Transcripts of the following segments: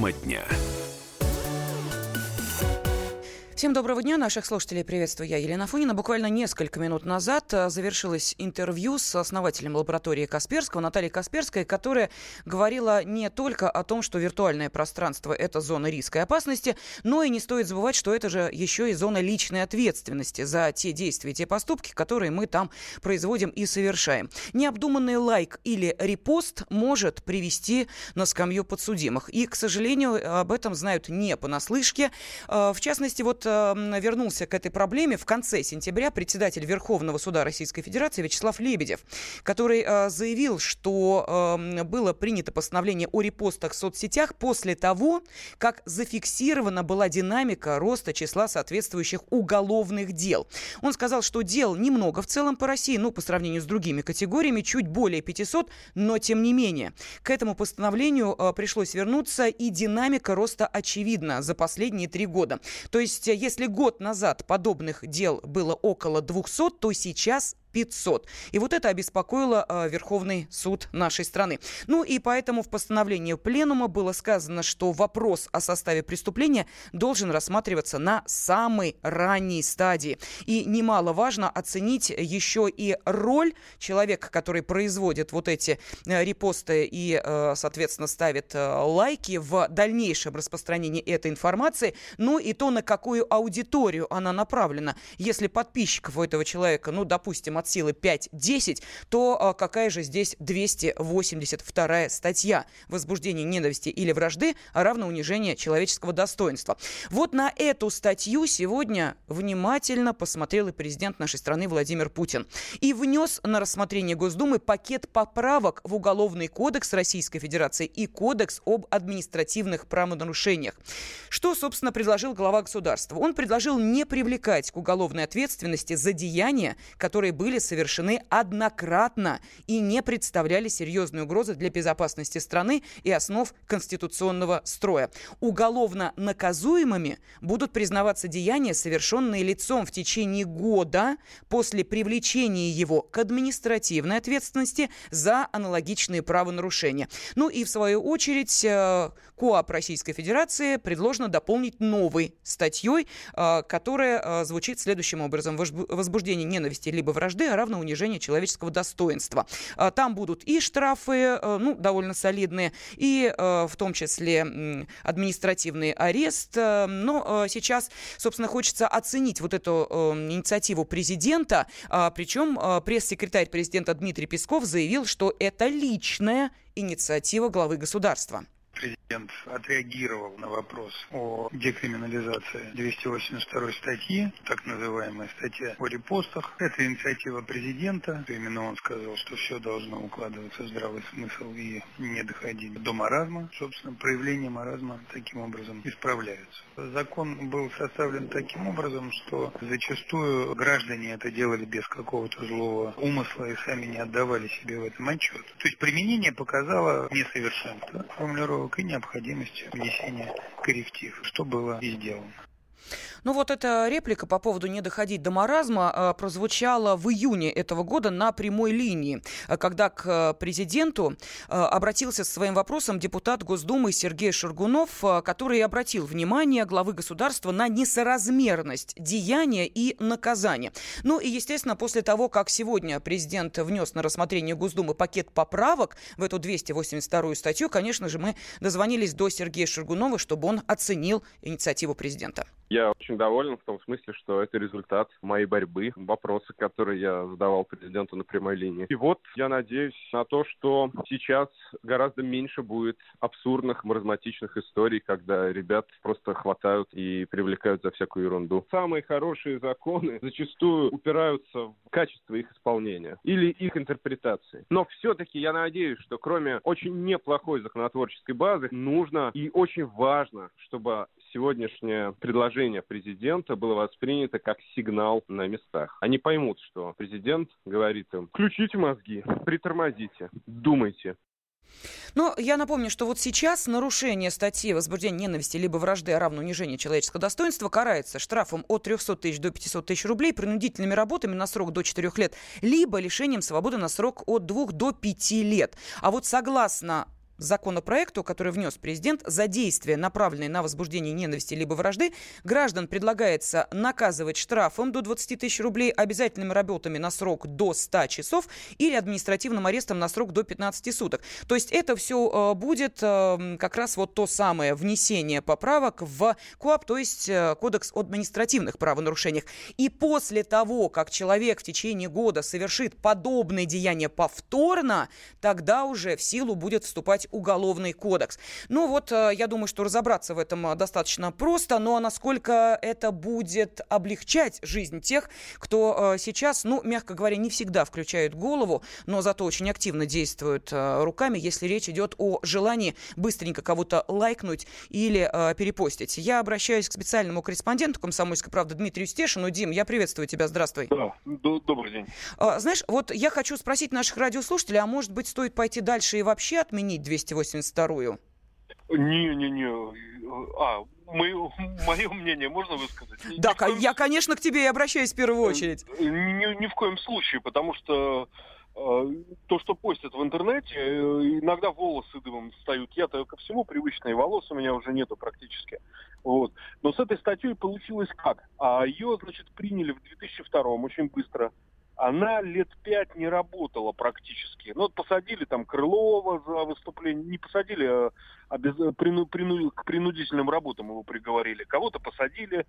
Тема дня. Всем доброго дня. Наших слушателей приветствую я, Елена Фонина. Буквально несколько минут назад э, завершилось интервью с основателем лаборатории Касперского, Натальей Касперской, которая говорила не только о том, что виртуальное пространство – это зона риска и опасности, но и не стоит забывать, что это же еще и зона личной ответственности за те действия, те поступки, которые мы там производим и совершаем. Необдуманный лайк или репост может привести на скамью подсудимых. И, к сожалению, об этом знают не понаслышке. Э, в частности, вот вернулся к этой проблеме в конце сентября председатель Верховного суда Российской Федерации Вячеслав Лебедев, который э, заявил, что э, было принято постановление о репостах в соцсетях после того, как зафиксирована была динамика роста числа соответствующих уголовных дел. Он сказал, что дел немного в целом по России, ну, по сравнению с другими категориями, чуть более 500, но тем не менее. К этому постановлению э, пришлось вернуться, и динамика роста очевидна за последние три года. То есть если год назад подобных дел было около 200, то сейчас 500. И вот это обеспокоило э, Верховный суд нашей страны. Ну и поэтому в постановлении Пленума было сказано, что вопрос о составе преступления должен рассматриваться на самой ранней стадии. И немаловажно оценить еще и роль человека, который производит вот эти э, репосты и, э, соответственно, ставит э, лайки в дальнейшем распространении этой информации, ну и то, на какую аудиторию она направлена. Если подписчиков у этого человека, ну, допустим, от силы 5-10, то а, какая же здесь 282 статья? Возбуждение ненависти или вражды, а равно унижение человеческого достоинства. Вот на эту статью сегодня внимательно посмотрел и президент нашей страны Владимир Путин. И внес на рассмотрение Госдумы пакет поправок в Уголовный кодекс Российской Федерации и Кодекс об административных правонарушениях. Что, собственно, предложил глава государства? Он предложил не привлекать к уголовной ответственности за деяния, которые были были совершены однократно и не представляли серьезной угрозы для безопасности страны и основ конституционного строя. Уголовно наказуемыми будут признаваться деяния, совершенные лицом в течение года после привлечения его к административной ответственности за аналогичные правонарушения. Ну и в свою очередь э, КОАП Российской Федерации предложено дополнить новой статьей, э, которая э, звучит следующим образом. Возбуждение ненависти либо вражды вражды, а равно унижение человеческого достоинства. А, там будут и штрафы, э, ну, довольно солидные, и э, в том числе административный арест. Э, но сейчас, собственно, хочется оценить вот эту инициативу президента. А, Причем пресс-секретарь президента Дмитрий Песков заявил, что это личная инициатива главы государства президент отреагировал на вопрос о декриминализации 282 статьи, так называемая статья о репостах. Это инициатива президента. Именно он сказал, что все должно укладываться в здравый смысл и не доходить до маразма. Собственно, проявление маразма таким образом исправляются. Закон был составлен таким образом, что зачастую граждане это делали без какого-то злого умысла и сами не отдавали себе в этом отчет. То есть применение показало несовершенство формулировок и необходимость внесения корректив, что было и сделано. Ну вот эта реплика по поводу не доходить до маразма э, прозвучала в июне этого года на прямой линии, э, когда к э, президенту обратился со своим вопросом депутат Госдумы Сергей Шаргунов, который обратил внимание главы государства на несоразмерность деяния и наказания. Ну и, естественно, после того, как сегодня президент внес на рассмотрение Госдумы пакет поправок в эту 282 статью, конечно же, мы дозвонились до Сергея Шаргунова, чтобы он оценил инициативу президента. Я доволен в том смысле, что это результат моей борьбы, вопросы, которые я задавал президенту на прямой линии. И вот я надеюсь на то, что сейчас гораздо меньше будет абсурдных, маразматичных историй, когда ребят просто хватают и привлекают за всякую ерунду. Самые хорошие законы зачастую упираются в качество их исполнения или их интерпретации. Но все-таки я надеюсь, что кроме очень неплохой законотворческой базы, нужно и очень важно, чтобы сегодняшнее предложение президента было воспринято как сигнал на местах. Они поймут, что президент говорит им, включите мозги, притормозите, думайте. Но я напомню, что вот сейчас нарушение статьи возбуждения ненависти либо вражды, а равно унижение человеческого достоинства карается штрафом от 300 тысяч до 500 тысяч рублей, принудительными работами на срок до 4 лет, либо лишением свободы на срок от 2 до 5 лет. А вот согласно законопроекту, который внес президент, за действия, направленные на возбуждение ненависти либо вражды, граждан предлагается наказывать штрафом до 20 тысяч рублей, обязательными работами на срок до 100 часов или административным арестом на срок до 15 суток. То есть это все э, будет э, как раз вот то самое внесение поправок в КОАП, то есть э, Кодекс об административных правонарушениях. И после того, как человек в течение года совершит подобные деяния повторно, тогда уже в силу будет вступать уголовный кодекс. Ну вот, я думаю, что разобраться в этом достаточно просто, но насколько это будет облегчать жизнь тех, кто сейчас, ну, мягко говоря, не всегда включают голову, но зато очень активно действуют руками, если речь идет о желании быстренько кого-то лайкнуть или э, перепостить. Я обращаюсь к специальному корреспонденту «Комсомольской правды» Дмитрию Стешину. Дим, я приветствую тебя, здравствуй. Да, добрый день. Знаешь, вот я хочу спросить наших радиослушателей, а может быть стоит пойти дальше и вообще отменить 282-ю? Не-не-не. А, мое, мое мнение можно высказать? Да, коем... я, конечно, к тебе и обращаюсь в первую очередь. Ни, ни в коем случае, потому что Э, то, что постят в интернете, э, иногда волосы дымом встают. Я-то ко всему привычный, волос у меня уже нету практически. Вот. Но с этой статьей получилось как? А ее, значит, приняли в 2002 очень быстро. Она лет пять не работала практически. Ну, вот посадили там Крылова за выступление, не посадили, а, а без, прину, прину, к принудительным работам его приговорили. Кого-то посадили.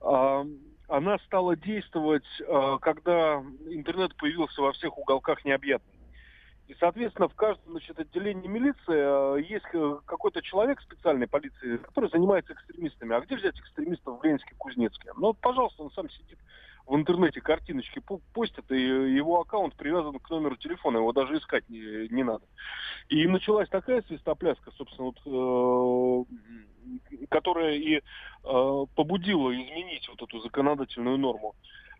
А, она стала действовать, э, когда интернет появился во всех уголках необъятный. И, соответственно, в каждом значит, отделении милиции э, есть э, какой-то человек специальной полиции, который занимается экстремистами. А где взять экстремистов в Ленинске, Кузнецке? Ну, вот, пожалуйста, он сам сидит в интернете, картиночки постит, и его аккаунт привязан к номеру телефона, его даже искать не, не надо. И началась такая свистопляска, собственно, вот, которая и э, побудила изменить вот эту законодательную норму.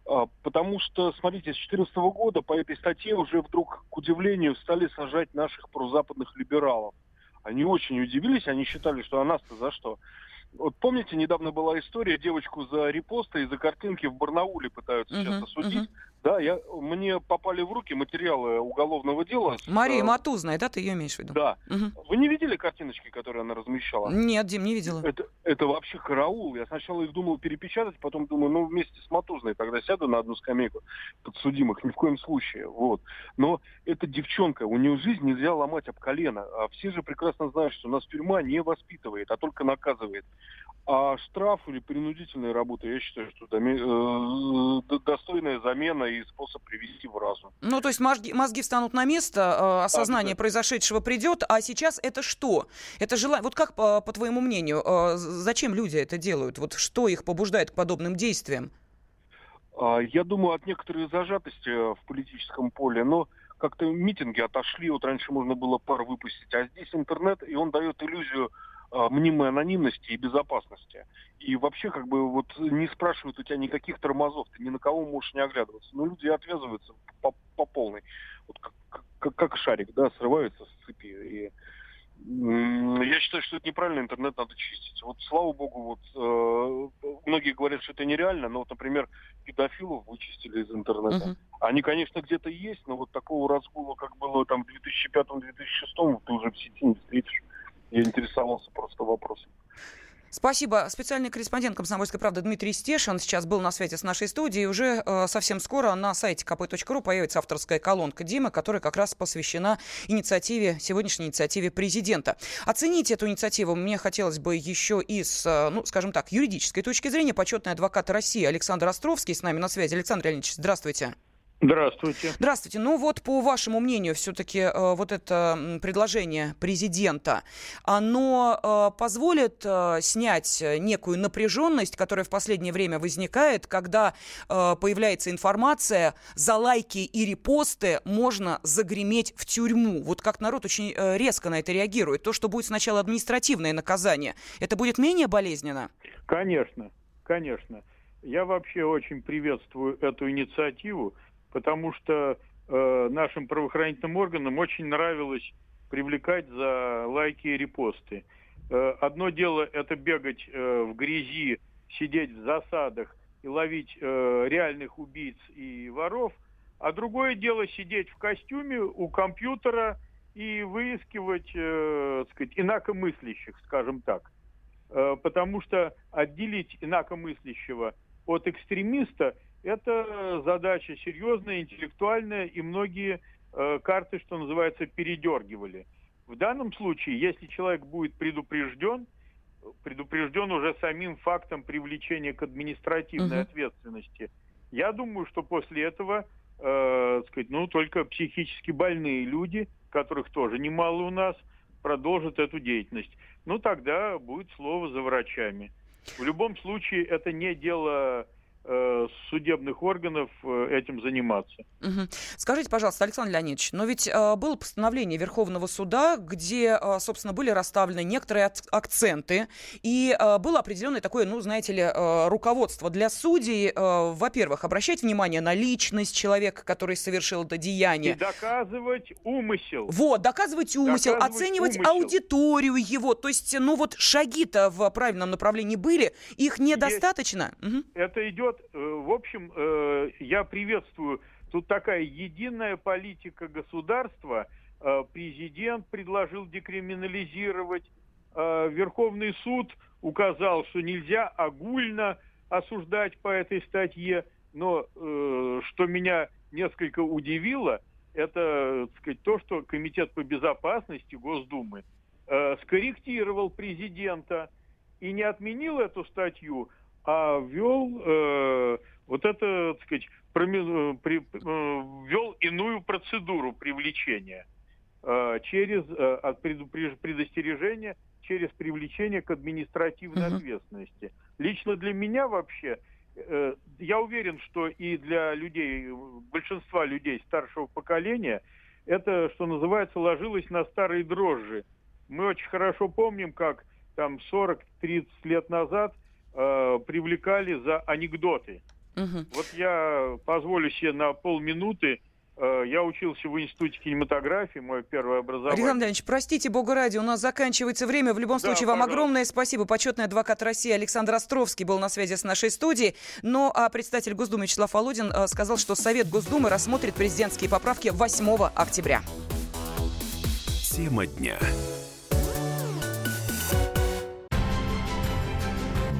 А, потому что, смотрите, с 2014 года по этой статье уже вдруг, к удивлению, стали сажать наших прозападных либералов. Они очень удивились, они считали, что а нас-то за что? Вот помните, недавно была история, девочку за репосты и за картинки в Барнауле пытаются uh-huh, сейчас осудить. Uh-huh. Да, я, мне попали в руки материалы уголовного дела. Мария с, э, Матузная, да, ты ее имеешь в виду? Да. Угу. Вы не видели картиночки, которые она размещала? Нет, Дим, не видела. Это, это вообще караул. Я сначала их думал перепечатать, потом думаю, ну, вместе с Матузной тогда сяду на одну скамейку подсудимых. Ни в коем случае. Вот. Но эта девчонка, у нее жизнь нельзя ломать об колено. А все же прекрасно знают, что нас тюрьма не воспитывает, а только наказывает. А штраф или принудительная работа, я считаю, что э, достойная замена и способ привести в разум. Ну, то есть мозги, мозги встанут на место, э, осознание да, произошедшего придет, а сейчас это что? Это желание... Вот как, по, по твоему мнению, э, зачем люди это делают? Вот что их побуждает к подобным действиям? А, я думаю, от некоторой зажатости в политическом поле, но как-то митинги отошли, вот раньше можно было пар выпустить, а здесь интернет, и он дает иллюзию мнимой анонимности и безопасности. И вообще как бы вот не спрашивают у тебя никаких тормозов, ты ни на кого можешь не оглядываться. Но люди отвязываются по, по полной. Вот как, как, как шарик, да, срываются с цепи. И я считаю, что это неправильно, интернет надо чистить. Вот слава богу, вот э, многие говорят, что это нереально, но вот, например, педофилов вычистили из интернета. Uh-huh. Они, конечно, где-то есть, но вот такого разгула, как было там в 2005-2006, ты уже в сети не встретишь. Я интересовался просто вопросом. Спасибо. Специальный корреспондент «Комсомольской правды» Дмитрий Стешин сейчас был на связи с нашей студией. Уже э, совсем скоро на сайте kp.ru появится авторская колонка Димы, которая как раз посвящена инициативе, сегодняшней инициативе президента. Оценить эту инициативу мне хотелось бы еще и с, э, ну, скажем так, юридической точки зрения. Почетный адвокат России Александр Островский с нами на связи. Александр Леонидович, здравствуйте. Здравствуйте. Здравствуйте. Ну вот, по вашему мнению, все-таки э, вот это предложение президента, оно э, позволит э, снять некую напряженность, которая в последнее время возникает, когда э, появляется информация, за лайки и репосты можно загреметь в тюрьму. Вот как народ очень э, резко на это реагирует. То, что будет сначала административное наказание, это будет менее болезненно? Конечно, конечно. Я вообще очень приветствую эту инициативу потому что э, нашим правоохранительным органам очень нравилось привлекать за лайки и репосты. Э, одно дело это бегать э, в грязи, сидеть в засадах и ловить э, реальных убийц и воров, а другое дело сидеть в костюме у компьютера и выискивать, э, сказать, инакомыслящих, скажем так. Э, потому что отделить инакомыслящего от экстремиста – это задача серьезная, интеллектуальная, и многие э, карты, что называется, передергивали. В данном случае, если человек будет предупрежден, предупрежден уже самим фактом привлечения к административной угу. ответственности, я думаю, что после этого, э, сказать, ну, только психически больные люди, которых тоже немало у нас, продолжат эту деятельность. Ну, тогда будет слово за врачами. В любом случае, это не дело судебных органов э, этим заниматься. Угу. Скажите, пожалуйста, Александр Леонидович, но ведь э, было постановление Верховного суда, где, э, собственно, были расставлены некоторые акценты, и э, было определенное такое, ну, знаете ли, э, руководство для судей, э, во-первых, обращать внимание на личность человека, который совершил это деяние. И доказывать умысел. Вот, доказывать умысел, доказывать оценивать умысел. аудиторию его, то есть, ну, вот шаги-то в правильном направлении были, их недостаточно. Есть. Угу. Это идет вот, э, в общем, э, я приветствую, тут такая единая политика государства, э, президент предложил декриминализировать, Верховный суд указал, что нельзя огульно осуждать по этой статье, но что меня несколько удивило, это так сказать, то, что Комитет по безопасности Госдумы скорректировал президента и не отменил эту статью, а ввел э, вот это, так сказать, проми, э, при, э, ввел иную процедуру привлечения э, через э, предостережение, через привлечение к административной uh-huh. ответственности. Лично для меня вообще, э, я уверен, что и для людей, большинства людей старшего поколения, это, что называется, ложилось на старые дрожжи. Мы очень хорошо помним, как там 40-30 лет назад – э, привлекали за анекдоты. Угу. Вот я позволю себе на полминуты э, я учился в Институте кинематографии, мое первое образование. Александр Леонидович, простите, бога ради, у нас заканчивается время. В любом случае, да, вам пожалуйста. огромное спасибо. Почетный адвокат России Александр Островский был на связи с нашей студией. Но а председатель Госдумы Вячеслав Володин а, сказал, что Совет Госдумы рассмотрит президентские поправки 8 октября. Тема дня.